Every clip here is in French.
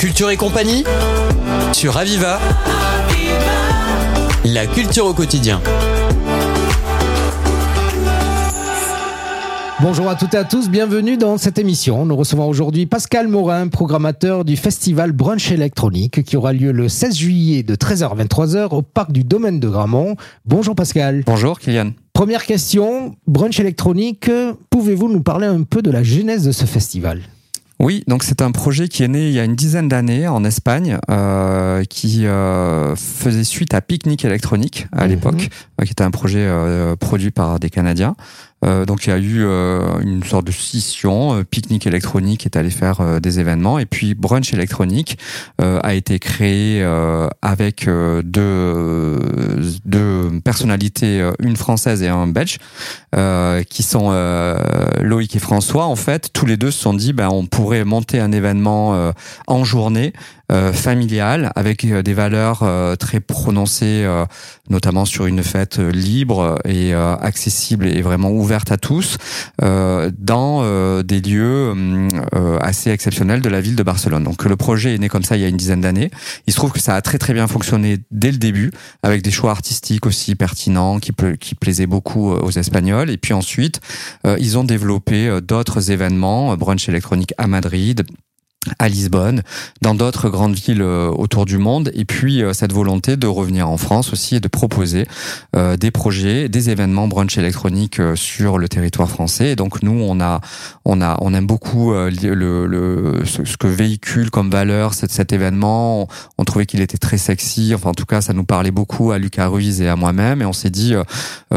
Culture et compagnie sur Aviva. La culture au quotidien. Bonjour à toutes et à tous, bienvenue dans cette émission. Nous recevons aujourd'hui Pascal Morin, programmateur du festival Brunch électronique qui aura lieu le 16 juillet de 13h à 23h au parc du domaine de Gramont. Bonjour Pascal. Bonjour Kylian. Première question, Brunch électronique, pouvez-vous nous parler un peu de la genèse de ce festival? Oui, donc c'est un projet qui est né il y a une dizaine d'années en Espagne, euh, qui euh, faisait suite à Picnic électronique à mhm. l'époque, euh, qui était un projet produit par des Canadiens. Euh, donc il y a eu euh, une sorte de scission. Euh, Picnic électronique est allé faire des événements et puis Brunch électronique a été créé avec deux, deux personnalités, une française et un belge, qui sont Loïc et François. En fait, tous les deux se sont dit, ben on pourrait monter un événement en journée euh, familiale avec euh, des valeurs euh, très prononcées, notamment sur une fête libre et accessible et vraiment ouverte à tous, dans des lieux assez exceptionnels de la ville de Barcelone. Donc le projet est né comme ça il y a une dizaine d'années. Il se trouve que ça a très très bien fonctionné dès le début, avec des choix artistiques aussi pertinents qui, qui plaisaient beaucoup aux Espagnols. Et puis ensuite, ils ont développé d'autres événements, brunch électronique à Madrid, à Lisbonne, dans d'autres grandes villes euh, autour du monde, et puis euh, cette volonté de revenir en France aussi et de proposer euh, des projets, des événements brunch électronique sur le territoire français. Et donc nous, on a, on a, on aime beaucoup le, le, ce, que véhicule comme valeur cet, cet événement. On, trouvait qu'il était très sexy. Enfin, en tout cas, ça nous parlait beaucoup à Lucas Ruiz et à moi-même. Et on s'est dit,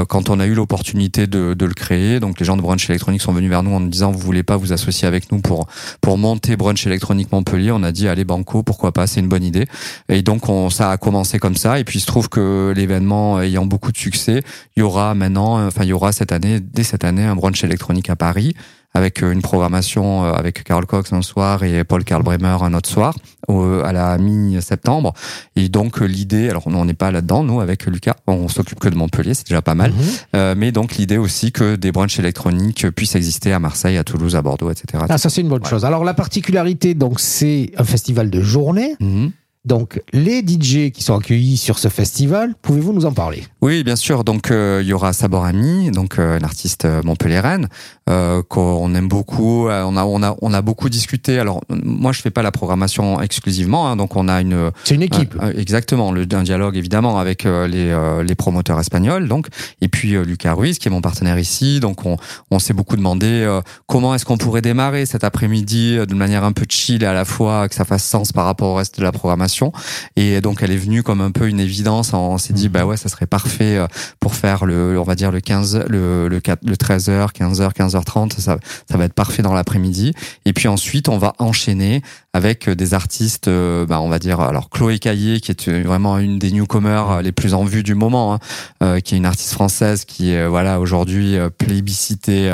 quand on a eu l'opportunité de, de le créer, donc les gens de brunch électronique sont venus vers nous en nous disant, vous voulez pas vous associer avec nous pour pour monter brunch électronique électronique Montpellier, on a dit allez banco, pourquoi pas, c'est une bonne idée. Et donc on, ça a commencé comme ça. Et puis il se trouve que l'événement ayant beaucoup de succès, il y aura maintenant, enfin il y aura cette année, dès cette année, un brunch électronique à Paris avec euh, une programmation euh, avec Carl Cox un soir et Paul Karl Bremer un autre soir à la mi-septembre. Et donc euh, l'idée, alors on n'est pas là-dedans, nous avec Lucas, on s'occupe que de Montpellier, c'est déjà pas mal. Mhm. mais donc l'idée aussi que des brunchs électroniques puissent exister à Marseille, à Toulouse, à Bordeaux, etc. Ah ça c'est une bonne chose. Alors la particularité, donc c'est un festival de journée. Mhm. Donc, les DJ qui sont accueillis sur ce festival, pouvez-vous nous en parler? Oui, bien sûr. Donc, euh, il y aura Sabor Ami, donc euh, un artiste euh, montpelliéraine qu'on aime beaucoup. On a, on a, on a beaucoup discuté. Alors, moi, je fais pas la programmation exclusivement, hein, donc on a une. C'est une équipe. exactement, le, un dialogue évidemment avec les, les promoteurs espagnols, donc et puis Lucas Ruiz qui est mon partenaire ici. Donc, on, on s'est beaucoup demandé comment est-ce qu'on pourrait démarrer cet après-midi d'une manière un peu chill et à la fois que ça fasse sens par rapport au reste de la programmation et donc elle est venue comme un peu une évidence. On s'est dit bah ouais, ça serait parfait euh, pour faire le, on va dire le 15, le le, 4, le 13h, 15h, 15h30. Ça, ça va être parfait dans l'après-midi. Et puis ensuite, on va enchaîner avec des artistes, euh, bah, on va dire alors Chloé Caillé qui est vraiment une des newcomers les plus en vue du moment, hein, euh, qui est une artiste française qui est voilà aujourd'hui plébiscitée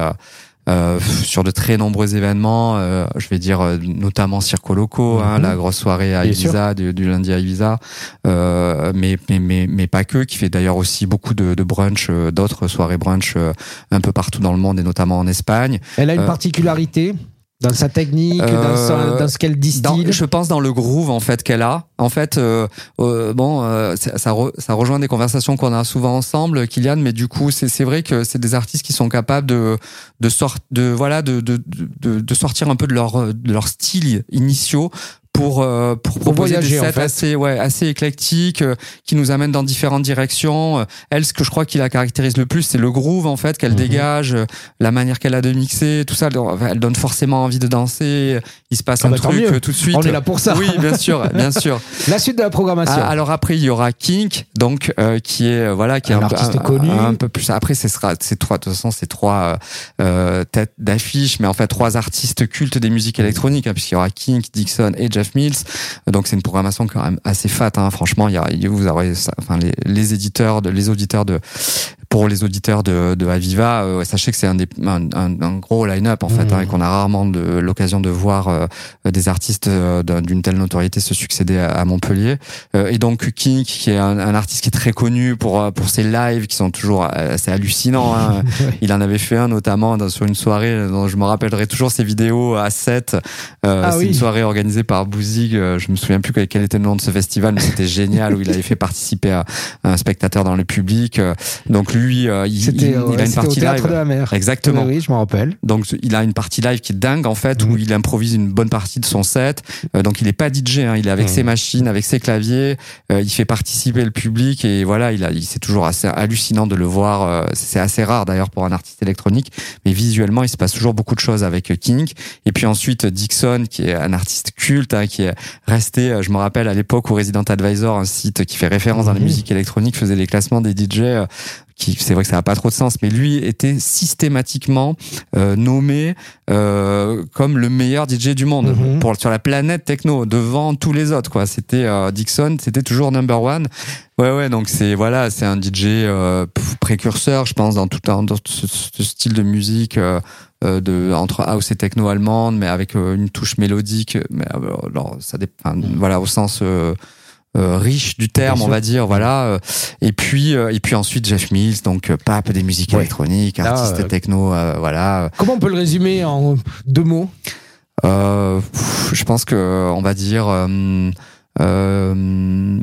euh, sur de très nombreux événements. Euh, je vais dire euh, notamment Circo Loco, hein, mhm. la grosse soirée à Ibiza, du, lundi à Ibiza, mais, mais, mais, mais pas que, qui fait d'ailleurs aussi beaucoup de, de brunch, d'autres soirées brunch un peu partout dans le monde et notamment en Espagne. Elle a une particularité dans sa technique, dans, dans, ce qu'elle distille. je pense dans le groove en fait qu'elle a. En fait, euh, euh, bon, euh, ça, ça rejoint des conversations qu'on a souvent ensemble, Kylian. Mais du coup, c'est vrai que c'est des artistes qui sont capables de de sort, de voilà de, de de, de sortir un peu de leur de leur style initiaux pour euh, pour proposer des sets assez ouais assez éclectiques euh, qui nous amènent dans différentes directions. Euh, elle, ce que je crois qui la caractérise le plus, c'est le groove en fait qu'elle mhm. dégage, la manière qu'elle a de mixer, tout ça. Elle donne forcément envie de danser. Il se passe ah un bah, truc tout de suite. On est là pour ça. Oui, bien sûr, bien sûr. la suite de la programmation. Ah, alors après, il y aura Kink, donc qui est voilà qui est un, artiste peu, connu. Un, peu plus. Après, ce sera c'est trois de toute façon c'est trois têtes d'affiche, mais en fait trois artistes cultes des musiques électroniques, hein, puisqu'il y aura Kink, Dixon et Jeff Donc c'est une programmation quand même assez fat. Hein. Franchement, il y a, vous aurez, enfin les, les éditeurs, de, les auditeurs de pour les auditeurs de, de Aviva, euh, sachez que c'est un, des, un, un, gros line-up en fait, Mmh. hein, et qu'on a rarement de l'occasion de voir euh, des artistes euh, d'un- d'une telle notoriété se succéder à, à Montpellier. Euh, et donc King, qui est un, un artiste qui est très connu pour euh, pour ses lives qui sont toujours assez hallucinants. Hein. Il en avait fait un notamment dans, sur une soirée dont je me rappellerai toujours ces vidéos à 7. Euh, Ah c'est oui. une soirée organisée par Bouzig. Je me souviens plus quel, était le nom de ce festival, mais c'était génial où il avait fait participer à, un spectateur dans le public. Donc lui, euh, il, il, il euh, a une au partie live. de la mer. Exactement. Oui, oui, je m'en rappelle. Donc il a une partie live qui est dingue en fait où Mhm. il improvise une bonne partie de son set. Euh, donc il est pas DJ, hein, il est avec Mhm. ses machines, avec ses claviers. Euh, il fait participer le public et voilà, il a, il c'est toujours assez hallucinant de le voir. euh, c'est assez rare d'ailleurs pour un artiste électronique, mais visuellement il se passe toujours beaucoup de choses avec euh, King. Et puis ensuite Dixon qui est un artiste culte, hein, qui est resté. Je me rappelle à l'époque où Resident Advisor, un site qui fait référence dans la Mhm. musique électronique, faisait les classements des DJ. Qui c'est vrai que ça n'a pas trop de sens, mais lui était systématiquement euh, nommé euh, comme le meilleur DJ du monde Mhm. pour sur la planète techno devant tous les autres quoi. C'était euh, Dixon, c'était toujours number one. Ouais ouais donc c'est voilà c'est un DJ euh, précurseur je pense dans tout un dans ce, ce style de musique. euh, euh, de entre house et techno allemande mais avec une touche mélodique mais alors ça dépend voilà au sens euh, riche du terme on va dire voilà euh, et puis euh, et puis ensuite Jeff Mills donc euh, pape des musiques Ouais. électroniques Là, artiste techno euh, voilà. Comment on peut le résumer en deux mots? Euh, pff, je pense que on va dire euh, euh,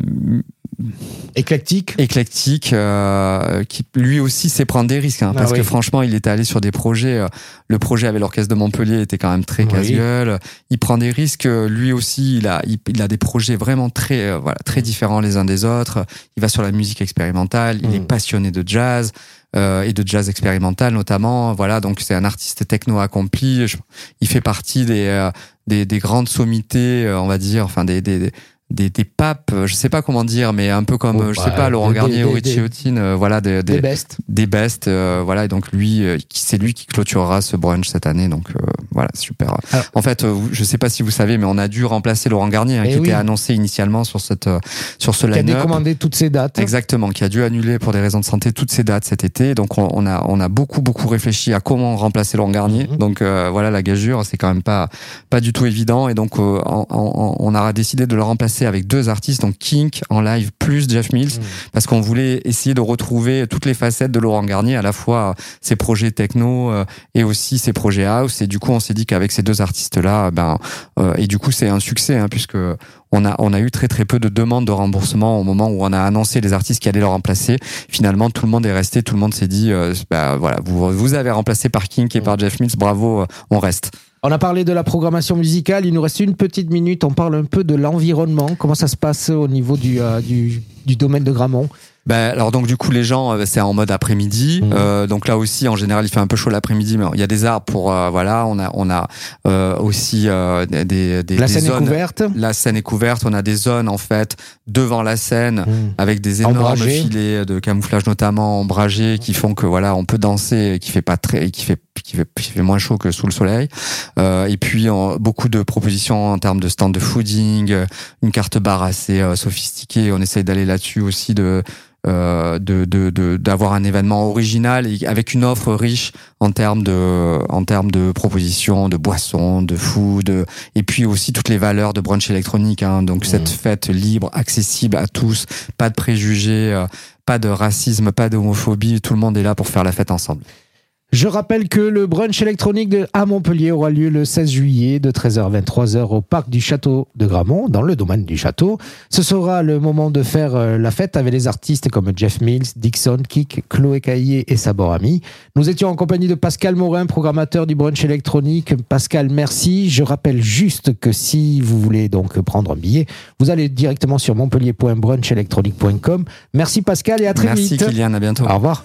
Éclectique éclectique, euh, qui lui aussi sait prendre des risques, hein, Ah parce oui. que franchement, il était allé sur des projets. euh, le projet avec l'orchestre de Montpellier était quand même très Oui. casse-gueule. Il prend des risques. euh, Lui aussi, il a, il, il a des projets vraiment très, euh, voilà, très différents les uns des autres. Il va sur la musique expérimentale. Il Mm. est passionné de jazz. euh, et de jazz expérimental notamment voilà donc c'est un artiste techno accompli Je- il fait partie des euh, des, des grandes sommités euh, on va dire enfin des des, des des, des papes, euh, je sais pas comment dire, mais un peu comme, Oh, euh, je bah, sais pas, Laurent des- Garnier des- ou Richie Houghton, euh, voilà, des, Des des, bestes des bestes, euh, voilà, et donc lui, euh, c'est lui qui clôturera ce brunch cette année, donc euh, voilà, super. Alors- en fait, euh, je sais pas si vous savez, mais on a dû remplacer Laurent Garnier, hein, Eh qui oui. était annoncé initialement sur cette, euh, sur ce qui a line-up. décommandé toutes ces dates. Exactement, qui a dû annuler pour des raisons de santé toutes ses dates cet été. Donc on, on a on a beaucoup beaucoup réfléchi à comment remplacer Laurent Garnier. Mhm. Donc euh, voilà la gageure, c'est quand même pas pas du tout évident. Et donc euh, on, on, on a décidé de le remplacer avec deux artistes, donc Kink en live plus Jeff Mills, Mhm. parce qu'on voulait essayer de retrouver toutes les facettes de Laurent Garnier, à la fois ses projets techno euh, et aussi ses projets house. Et du coup on s'est dit qu'avec ces deux artistes là, ben euh, et du coup c'est un succès hein, puisque on a, on a eu très très peu de demandes de remboursement au moment où on a annoncé les artistes qui allaient le remplacer. Finalement, tout le monde est resté, tout le monde s'est dit, euh, bah, voilà, vous, vous avez remplacé par King et par Jeff Mills, bravo, euh, on reste. On a parlé de la programmation musicale, il nous reste une petite minute, on parle un peu de l'environnement, comment ça se passe au niveau du, euh, domaine de Gramont? Ben, alors donc du coup les gens euh, c'est en mode après-midi Mhm. Euh, donc là aussi en général il fait un peu chaud l'après-midi mais il y a des arbres pour euh, voilà on a on a euh, aussi euh, des des, La des scène est zones couverte la scène est couverte on a des zones en fait devant la scène Mhm. avec des énormes Ombragé. filets de camouflage notamment ombragés qui font que voilà on peut danser et qui fait pas très qui fait qui fait, qui fait moins chaud que sous le soleil euh, et puis en- beaucoup de propositions en termes de stand de fooding une carte barre assez sophistiquée on essaye d'aller là-dessus aussi de euh, de de- de- d'avoir un événement original et avec une offre riche en termes de en termes de propositions de boissons de food et puis aussi toutes les valeurs de brunch électronique hein. donc cette fête libre accessible à tous pas de préjugés euh, pas de racisme pas d'homophobie tout le monde est là pour faire la fête ensemble Je rappelle que le brunch électronique de, à Montpellier aura lieu le 16 juillet de 13h à 23h au parc du château de Gramont, dans le domaine du château. Ce sera le moment de faire euh, la fête avec les artistes comme Jeff Mills, Dixon, Kik, Chloé Caillé et Sabor Ami. Nous étions en compagnie de Pascal Morin, programmateur du brunch électronique. Pascal, merci. Je rappelle juste que si vous voulez donc prendre un billet, vous allez directement sur montpellier.brunchelectronique.com. Merci Pascal et à très merci vite. Kylian à bientôt Au revoir.